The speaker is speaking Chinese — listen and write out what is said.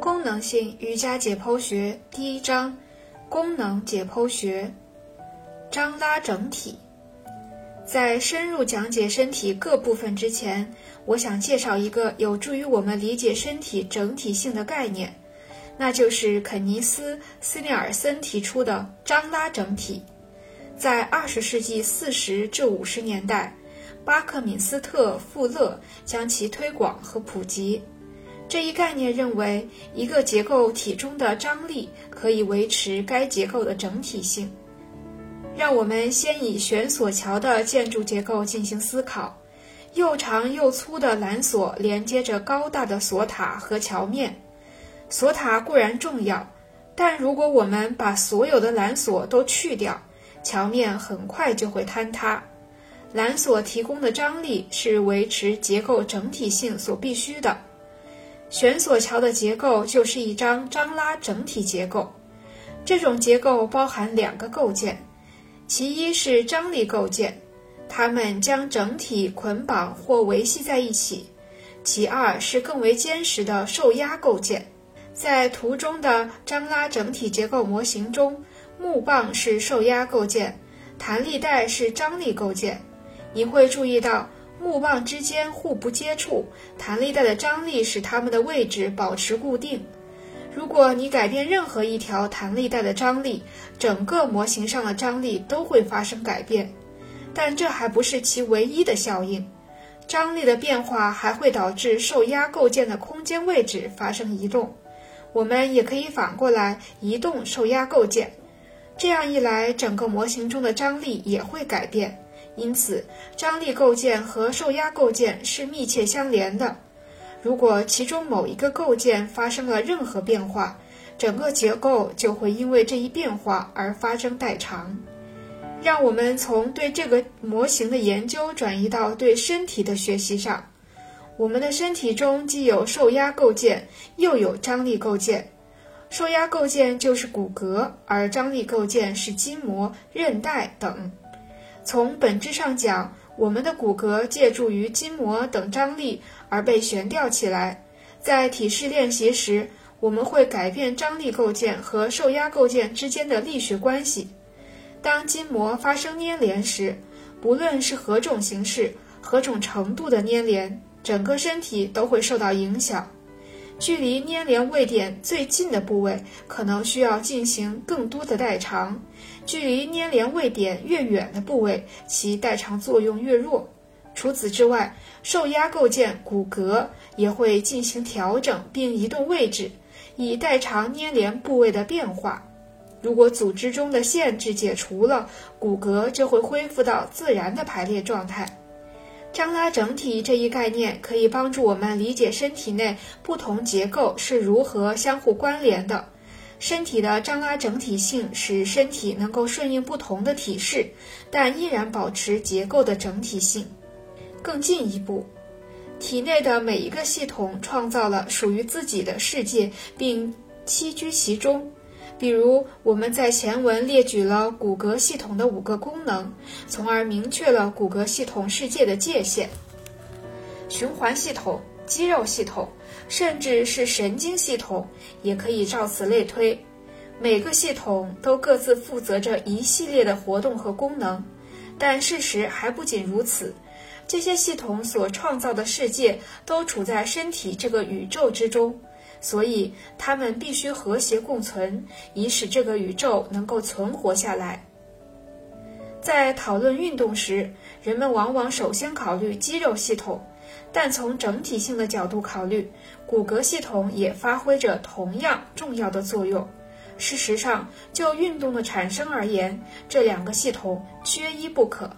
功能性瑜伽解剖学第一章：功能解剖学。张拉整体。在深入讲解身体各部分之前，我想介绍一个有助于我们理解身体整体性的概念，那就是肯尼斯·斯内尔森提出的张拉整体。在二十世纪四十至五十年代，巴克敏斯特·富勒将其推广和普及。这一概念认为，一个结构体中的张力可以维持该结构的整体性。让我们先以悬索桥的建筑结构进行思考。又长又粗的缆索连接着高大的索塔和桥面。索塔固然重要，但如果我们把所有的缆索都去掉，桥面很快就会坍塌。缆索提供的张力是维持结构整体性所必须的。悬索桥的结构就是一张张拉整体结构，这种结构包含两个构件，其一是张力构件，它们将整体捆绑或维系在一起；其二是更为坚实的受压构件。在图中的张拉整体结构模型中，木棒是受压构件，弹力带是张力构件。你会注意到。木棒之间互不接触，弹力带的张力使它们的位置保持固定。如果你改变任何一条弹力带的张力，整个模型上的张力都会发生改变。但这还不是其唯一的效应，张力的变化还会导致受压构件的空间位置发生移动。我们也可以反过来移动受压构件，这样一来，整个模型中的张力也会改变。因此，张力构件和受压构件是密切相连的。如果其中某一个构件发生了任何变化，整个结构就会因为这一变化而发生代偿。让我们从对这个模型的研究转移到对身体的学习上。我们的身体中既有受压构件，又有张力构件。受压构件就是骨骼，而张力构件是筋膜、韧带等。从本质上讲，我们的骨骼借助于筋膜等张力而被悬吊起来。在体式练习时，我们会改变张力构建和受压构建之间的力学关系。当筋膜发生粘连时，不论是何种形式、何种程度的粘连，整个身体都会受到影响。距离粘连位点最近的部位可能需要进行更多的代偿，距离粘连位点越远的部位，其代偿作用越弱。除此之外，受压构件骨骼也会进行调整并移动位置，以代偿粘连部位的变化。如果组织中的限制解除了，骨骼就会恢复到自然的排列状态。张拉整体这一概念可以帮助我们理解身体内不同结构是如何相互关联的。身体的张拉整体性使身体能够顺应不同的体式，但依然保持结构的整体性。更进一步，体内的每一个系统创造了属于自己的世界，并栖居其中。比如，我们在前文列举了骨骼系统的五个功能，从而明确了骨骼系统世界的界限。循环系统、肌肉系统，甚至是神经系统，也可以照此类推。每个系统都各自负责着一系列的活动和功能，但事实还不仅如此。这些系统所创造的世界都处在身体这个宇宙之中。所以，它们必须和谐共存，以使这个宇宙能够存活下来。在讨论运动时，人们往往首先考虑肌肉系统，但从整体性的角度考虑，骨骼系统也发挥着同样重要的作用。事实上，就运动的产生而言，这两个系统缺一不可。